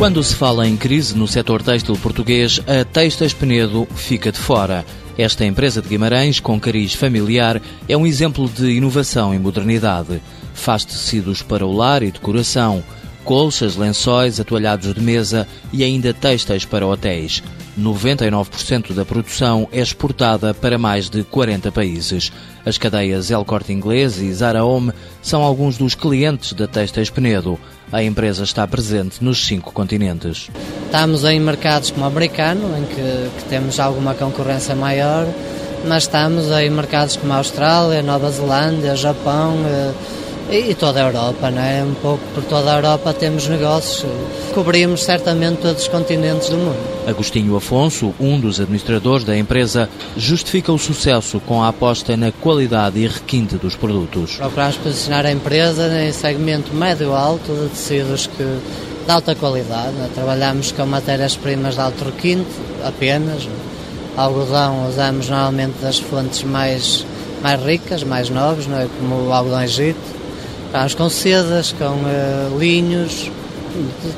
Quando se fala em crise no setor têxtil português, a Textas Penedo fica de fora. Esta empresa de Guimarães, com cariz familiar, é um exemplo de inovação e modernidade. Faz tecidos para o lar e decoração, colchas, lençóis, atualhados de mesa e ainda textos para hotéis. 99% da produção é exportada para mais de 40 países. As cadeias El Corte Inglês e Zara Home são alguns dos clientes da Textas Penedo. A empresa está presente nos cinco continentes. Estamos em mercados como o americano, em que, que temos alguma concorrência maior, mas estamos em mercados como a Austrália, Nova Zelândia, Japão, eh, e toda a Europa, não é? Um pouco por toda a Europa temos negócios, cobrimos certamente todos os continentes do mundo. Agostinho Afonso, um dos administradores da empresa, justifica o sucesso com a aposta na qualidade e requinte dos produtos. Procuramos posicionar a empresa em segmento médio-alto de tecidos que de alta qualidade. Né? Trabalhamos com matérias-primas de alto requinte apenas. Algodão usamos normalmente das fontes mais, mais ricas, mais nobres, não é? como o algodão Egito Vamos com sedas, com uh, linhos,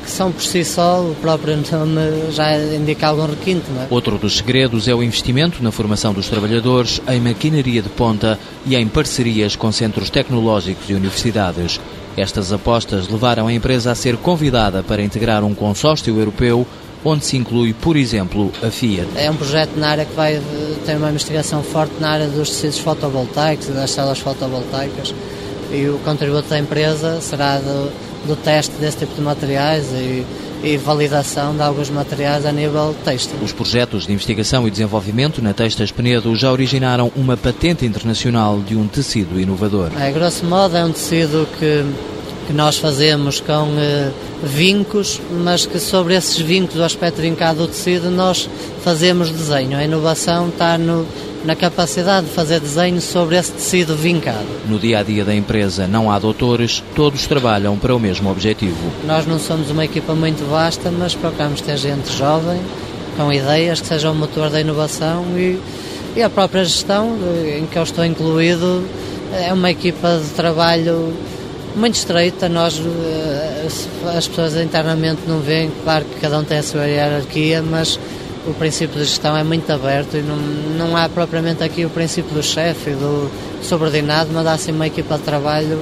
que são por si só, o próprio nome já indica algum requinte. É? Outro dos segredos é o investimento na formação dos trabalhadores, em maquinaria de ponta e em parcerias com centros tecnológicos e universidades. Estas apostas levaram a empresa a ser convidada para integrar um consórcio europeu onde se inclui, por exemplo, a Fiat. É um projeto na área que vai ter uma investigação forte na área dos tecidos fotovoltaicos e das células fotovoltaicas e o contributo da empresa será do, do teste desse tipo de materiais e, e validação de alguns materiais a nível têxtil. Os projetos de investigação e desenvolvimento na Textas Penedo já originaram uma patente internacional de um tecido inovador. É, grosso modo, é um tecido que, que nós fazemos com eh, vincos, mas que sobre esses vincos, o aspecto vincado do tecido, nós fazemos desenho. A inovação está no na capacidade de fazer desenho sobre esse tecido vincado. No dia a dia da empresa não há doutores, todos trabalham para o mesmo objetivo. Nós não somos uma equipa muito vasta, mas procuramos ter gente jovem, com ideias, que sejam o motor da inovação e, e a própria gestão, em que eu estou incluído, é uma equipa de trabalho muito estreita. Nós, eh, as pessoas internamente não veem, claro que cada um tem a sua hierarquia, mas o princípio de gestão é muito aberto e não, não há propriamente aqui o princípio do chefe do subordinado, mas há sim uma equipa de trabalho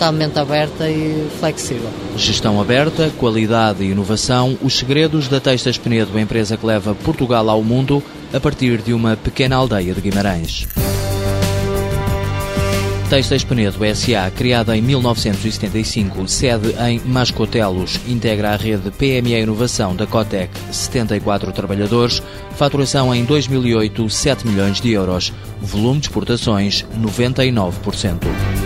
totalmente aberta e flexível. Gestão aberta, qualidade e inovação, os segredos da Textas Penedo, empresa que leva Portugal ao mundo a partir de uma pequena aldeia de Guimarães. Textas Penedo S.A., criada em 1975, sede em Mascotelos, integra a rede PME Inovação da Cotec, 74 trabalhadores, faturação em 2008, 7 milhões de euros, volume de exportações 99%.